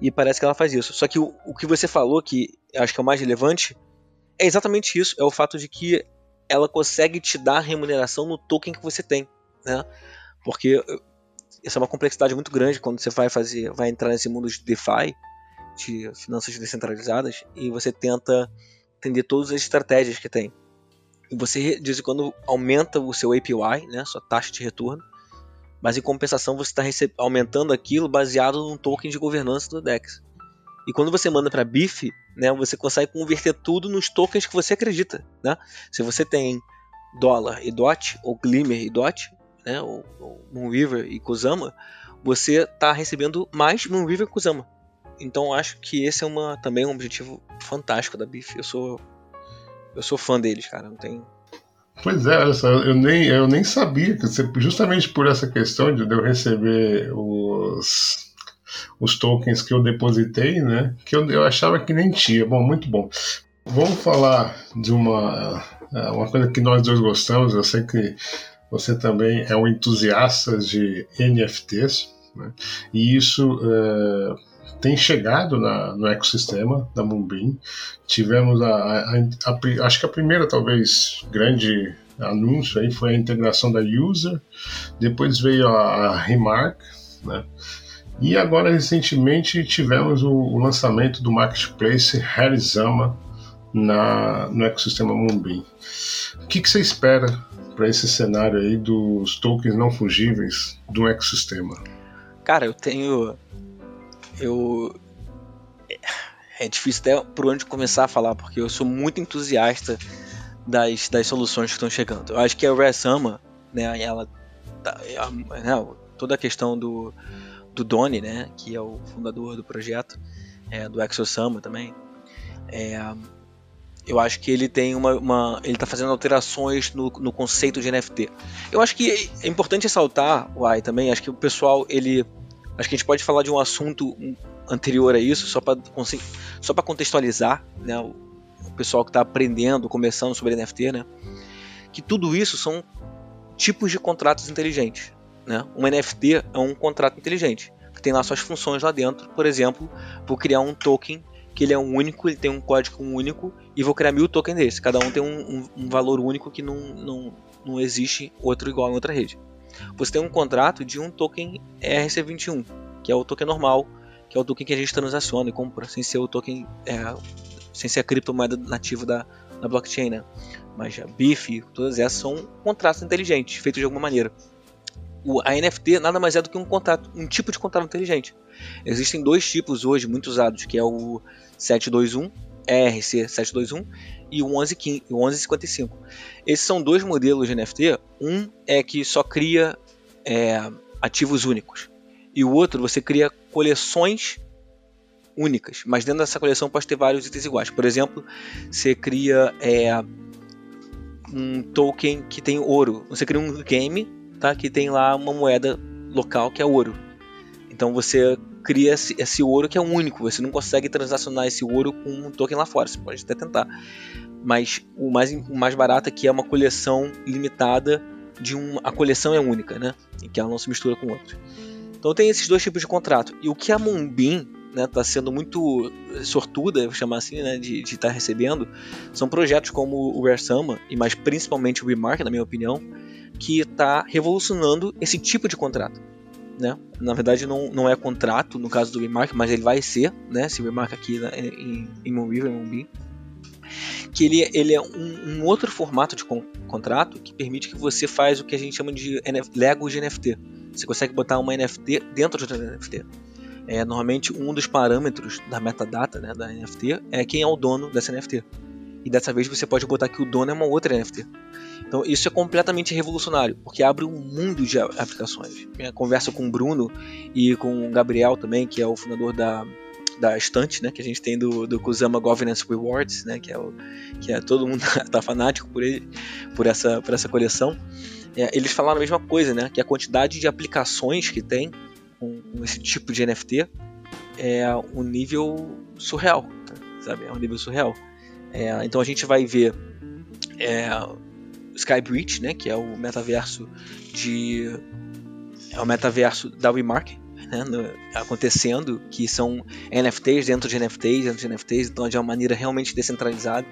E parece que ela faz isso. Só que o, o que você falou, que acho que é o mais relevante, é exatamente isso. É o fato de que ela consegue te dar remuneração no token que você tem. Né? Porque isso é uma complexidade muito grande quando você vai fazer, vai entrar nesse mundo de DeFi, de finanças descentralizadas, e você tenta entender todas as estratégias que tem. E você de vez em quando aumenta o seu APY, né, sua taxa de retorno, mas em compensação você está aumentando aquilo baseado num token de governança do DEX. E quando você manda para BIF, né, você consegue converter tudo nos tokens que você acredita. Né? Se você tem dólar e DOT, ou Glimmer e DOT, né, ou Moonriver e Kusama, você está recebendo mais Moonriver e Kusama. Então acho que esse é uma, também um objetivo fantástico da BIF. Eu sou eu sou fã deles, cara. Não tem Pois é, olha só, eu nem, eu nem sabia que você, justamente por essa questão de eu receber os, os tokens que eu depositei, né? Que eu, eu achava que nem tinha. Bom, muito bom. Vamos falar de uma, uma coisa que nós dois gostamos. Eu sei que você também é um entusiasta de NFTs, né? e isso é, tem chegado na, no ecossistema da Moonbeam. Tivemos a, a, a, acho que a primeira talvez grande anúncio aí foi a integração da User, depois veio a, a Remark, né? E agora recentemente tivemos o, o lançamento do marketplace Harizama na, no ecossistema Moonbeam. O que você espera para esse cenário aí dos tokens não fungíveis do ecossistema? Cara, eu tenho eu é difícil até por onde começar a falar, porque eu sou muito entusiasta das, das soluções que estão chegando. Eu acho que a Resama, né, ela tá, é né, toda a questão do, do Doni, né, que é o fundador do projeto, é, do ExoSama também, é, eu acho que ele tem uma, uma ele está fazendo alterações no, no, conceito de NFT. Eu acho que é importante ressaltar, Uai, também, acho que o pessoal ele Acho que a gente pode falar de um assunto anterior a isso, só para só contextualizar né, o, o pessoal que está aprendendo, começando sobre NFT, né, que tudo isso são tipos de contratos inteligentes. Né? Um NFT é um contrato inteligente, que tem lá suas funções lá dentro. Por exemplo, vou criar um token que ele é um único, ele tem um código único, e vou criar mil tokens desse. Cada um tem um, um, um valor único que não, não, não existe outro igual em outra rede. você tem um contrato de um token ERC21, que é o token normal, que é o token que a gente transaciona e compra, sem ser o token, é, sem ser a criptomoeda nativa da, da blockchain, né? Mas a BIF, todas essas são contratos inteligentes, feitos de alguma maneira. O, a NFT nada mais é do que um contrato, um tipo de contrato inteligente. Existem dois tipos hoje muito usados, que é o 721, ERC 721 e o 1115, o 1155. Esses são dois modelos de NFT. Um é que só cria é, ativos únicos e o outro você cria coleções únicas, mas dentro dessa coleção pode ter vários itens iguais. Por exemplo, você cria é, um token que tem ouro. Você cria um game tá, que tem lá uma moeda local que é ouro. Então você cria esse, esse, ouro que é único. Você não consegue transacionar esse ouro com um token lá fora. Você pode até tentar. Mas o mais, o mais barato aqui é uma coleção limitada de um. A coleção é única, né? E que ela não se mistura com outros. Então tem esses dois tipos de contrato. E o que a está né, tá sendo muito sortuda, vou chamar assim, né, de estar tá recebendo, são projetos como o Rare e mais principalmente o Remark, na minha opinião, que está revolucionando esse tipo de contrato né? Na verdade não, não é contrato no caso do Remark, mas ele vai ser, né? Se Remark aqui né, em, em Moonriver, Moonbeam. Que ele, ele é um, um, outro formato de con contrato que permite que você faz o que a gente chama de NF Lego de NFT. Você consegue botar uma NFT dentro de outra NFT. É, normalmente um dos parâmetros da metadata né, da NFT é quem é o dono dessa NFT. E dessa vez você pode botar que o dono é uma outra NFT. Então isso é completamente revolucionário, porque abre um mundo de aplicações. Eu conversa com o Bruno e com o Gabriel também, que é o fundador da, da estante, né, que a gente tem do, do Kusama Governance Rewards, né, que é o que é todo mundo tá fanático por ele, por essa por essa coleção. É, eles falaram a mesma coisa, né, que a quantidade de aplicações que tem com, com esse tipo de NFT é um nível surreal, sabe? É um nível surreal. É, então a gente vai ver é, Skybridge, né, que é o metaverso de é o metaverso da WeMark, né, no, acontecendo, que são NFTs dentro de NFTs, dentro de NFTs, então de uma maneira realmente descentralizada.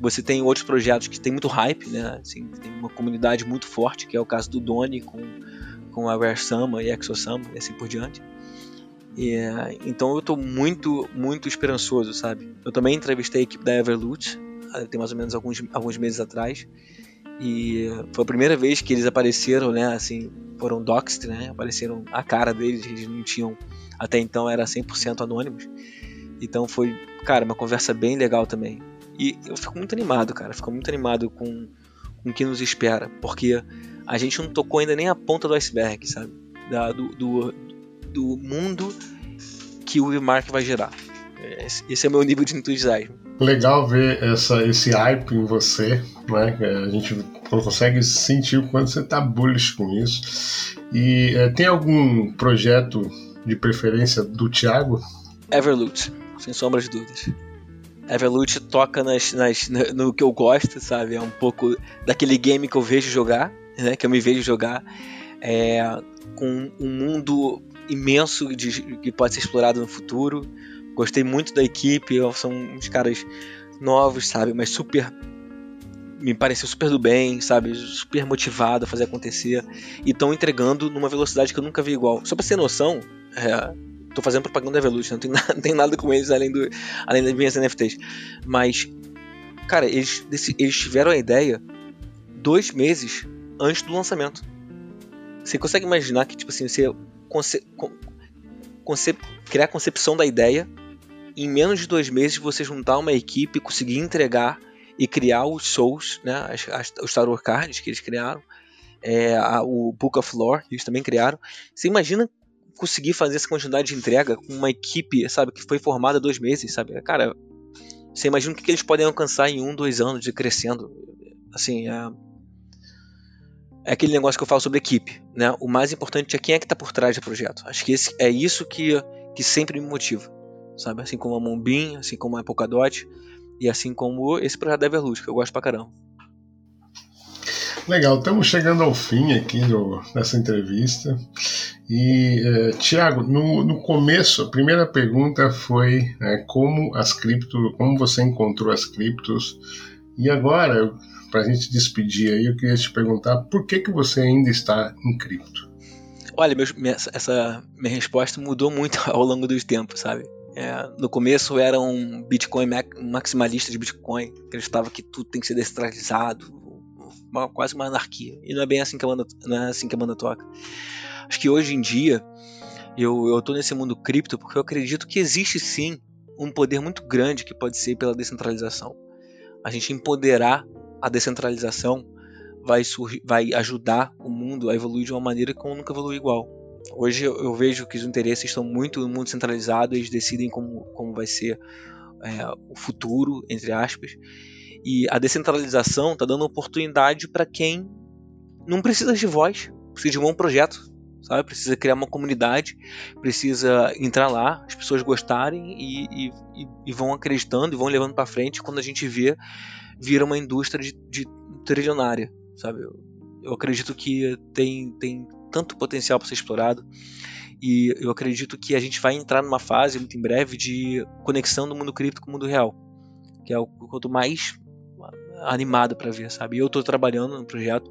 Você tem outros projetos que tem muito hype, né, assim, tem uma comunidade muito forte, que é o caso do Doni com, com a Rare Sama e Exosama e assim por diante. E, então eu estou muito, muito esperançoso, sabe? Eu também entrevistei a equipe da Everloot, tem mais ou menos alguns, alguns meses atrás, e foi a primeira vez que eles apareceram, né? Assim, foram doxed, né? Apareceram a cara deles, eles não tinham. Até então era 100% anônimos. Então foi, cara, uma conversa bem legal também. E eu fico muito animado, cara. Fico muito animado com, com o que nos espera. Porque a gente não tocou ainda nem a ponta do iceberg, sabe? Da, do, do, do mundo que o Mark vai gerar. Esse é o meu nível de entusiasmo. Legal ver essa, esse hype em você, né? A gente consegue sentir o quanto você está bullish com isso. E é, tem algum projeto de preferência do Thiago? Everloot, sem sombra de dúvidas. Everloot toca nas, nas, no que eu gosto, sabe? É um pouco daquele game que eu vejo jogar, né? Que eu me vejo jogar. É, com um mundo imenso de, que pode ser explorado no futuro Gostei muito da equipe, são uns caras novos, sabe? Mas super. Me pareceu super do bem, sabe? Super motivado a fazer acontecer. E estão entregando numa velocidade que eu nunca vi igual. Só pra ter noção, é, tô fazendo propaganda da Evolution, não tem, nada, não tem nada com eles além, do, além das minhas NFTs. Mas, cara, eles, eles tiveram a ideia dois meses antes do lançamento. Você consegue imaginar que, tipo assim, você conce, conce, criar a concepção da ideia em menos de dois meses você juntar uma equipe, conseguir entregar e criar os Souls, né, as, as, os Cards que eles criaram, é, a, o Book of Lore que eles também criaram. Você imagina conseguir fazer essa quantidade de entrega com uma equipe, sabe, que foi formada dois meses, sabe? Cara, você imagina o que, que eles podem alcançar em um, dois anos de crescendo. Assim, é, é aquele negócio que eu falo sobre equipe, né? O mais importante é quem é que está por trás do projeto. Acho que esse, é isso que, que sempre me motiva sabe? Assim como a Moonbeam, assim como a Polkadot e assim como esse projeto da Everluz, que eu gosto pra caramba. Legal, estamos chegando ao fim aqui do, dessa entrevista. E, é, Tiago, no, no começo, a primeira pergunta foi é, como as cripto, como você encontrou as criptos. E agora, para a gente despedir aí, eu queria te perguntar por que, que você ainda está em cripto? Olha, meu, minha, essa minha resposta mudou muito ao longo dos tempos, sabe? É, no começo era um Bitcoin maximalista de Bitcoin, acreditava que tudo tem que ser descentralizado, uma, quase uma anarquia. E não é bem assim que a banda, não é assim que a banda toca. Acho que hoje em dia eu, tô nesse mundo cripto porque eu acredito que existe sim um poder muito grande que pode ser pela descentralização. A gente empoderar a descentralização vai, vai ajudar o mundo a evoluir de uma maneira que nunca evoluiu igual. Hoje eu vejo que os interesses estão muito no mundo centralizado, eles decidem como, como vai ser é, o futuro, entre aspas. E a descentralização está dando oportunidade para quem não precisa de voz, precisa de um bom projeto, sabe? Precisa criar uma comunidade, precisa entrar lá, as pessoas gostarem e, e, e vão acreditando e vão levando para frente. Quando a gente vê, vira uma indústria de, de trilionária, sabe? Eu, eu acredito que tem, tem tanto potencial para ser explorado. E eu acredito que a gente vai entrar numa fase muito em breve de conexão do mundo cripto com o mundo real, que é o quanto mais animado para ver, sabe? Eu estou trabalhando num projeto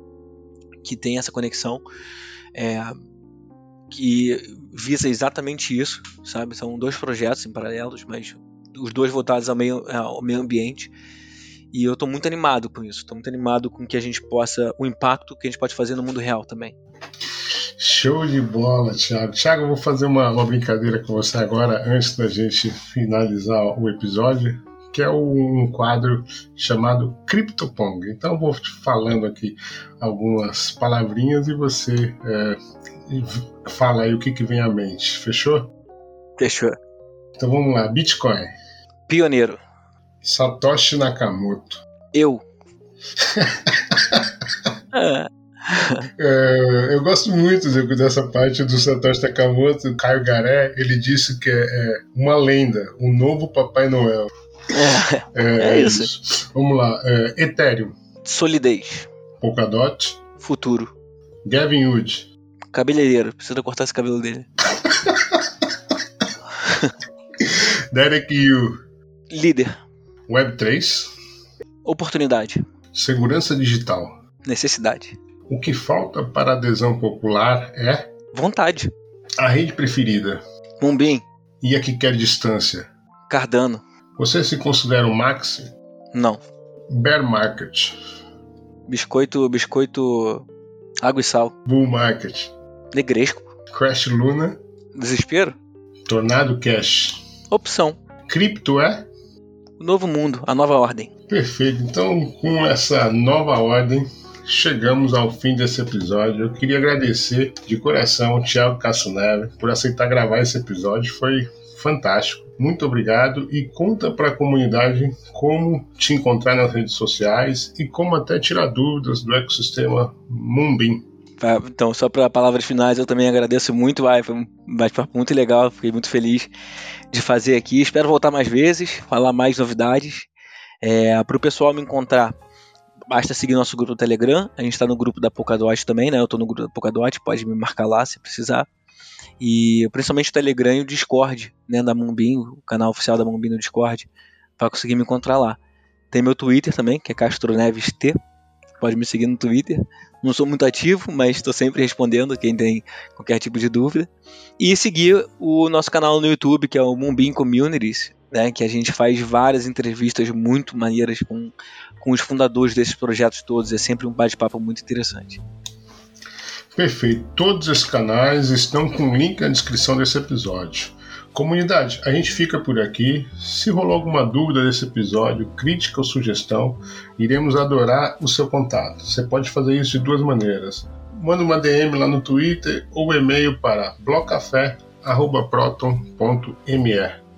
que tem essa conexão, é, que visa exatamente isso, sabe? São dois projetos em paralelos, mas os dois voltados ao meio, ao meio ambiente. E eu estou muito animado com isso. Estou muito animado com que a gente possa, o impacto que a gente pode fazer no mundo real também. Show de bola, Thiago. Thiago, eu vou fazer uma, uma brincadeira com você agora, antes da gente finalizar o episódio, que é um quadro chamado CryptoPong. Então, eu vou te falando aqui algumas palavrinhas e você é, fala aí o que, que vem à mente. Fechou? Fechou. Então vamos lá. Bitcoin. Pioneiro. Satoshi Nakamoto. Eu. ah. É, eu gosto muito dessa parte do Satoshi Nakamoto, Caio Garé, ele disse que é, é uma lenda, um novo Papai Noel. É, é, é isso. isso. Vamos lá, é, Ethereum. Solidez. Polkadot. Futuro. Gavin Wood. Cabeleireiro, precisa cortar esse cabelo dele. Derek Yu. Líder. Web3. Oportunidade. Segurança digital. Necessidade. O que falta para adesão popular é. Vontade. A rede preferida. Mumbim. E a que quer distância? Cardano. Você se considera um maxi? Não. Bear market. Biscoito, biscoito, água e sal. Bull market. Negresco. Crash Luna. Desespero. Tornado Cash. Opção. Cripto é? O novo mundo, a nova ordem. Perfeito. Então, com essa nova ordem, chegamos ao fim desse episódio. Eu queria agradecer de coração o Thiago Cassuneve por aceitar gravar esse episódio. Foi fantástico. Muito obrigado e conta para a comunidade como te encontrar nas redes sociais e como até tirar dúvidas do ecossistema Mumbim. Tá, então, só para palavras finais, eu também agradeço muito, vai, foi um bate-papo muito legal, fiquei muito feliz de fazer aqui. Espero voltar mais vezes, falar mais novidades. É, para o pessoal me encontrar, basta seguir nosso grupo do Telegram. A gente está no grupo da Polkadot também, né? Eu estou no grupo da Polkadot, pode me marcar lá se precisar. E principalmente o Telegram e o Discord, né? Da Mumbim, o canal oficial da Mumbim no Discord, para conseguir me encontrar lá. Tem meu Twitter também, que é Castro Neves T. Pode me seguir no Twitter. Não sou muito ativo, mas estou sempre respondendo quem tem qualquer tipo de dúvida. E seguir o nosso canal no YouTube, que é o Mumbim Communities, né, que a gente faz várias entrevistas muito maneiras com, com os fundadores desses projetos todos. É sempre um bate-papo muito interessante. Perfeito. Todos esses canais estão com link na descrição desse episódio. Comunidade, a gente fica por aqui. Se rolou alguma dúvida desse episódio, crítica ou sugestão, iremos adorar o seu contato. Você pode fazer isso de duas maneiras. Manda uma DM lá no Twitter ou e-mail para blocafé.proton.me.